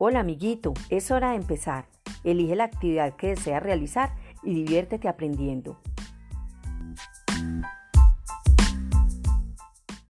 Hola amiguito, es hora de empezar. Elige la actividad que deseas realizar y diviértete aprendiendo.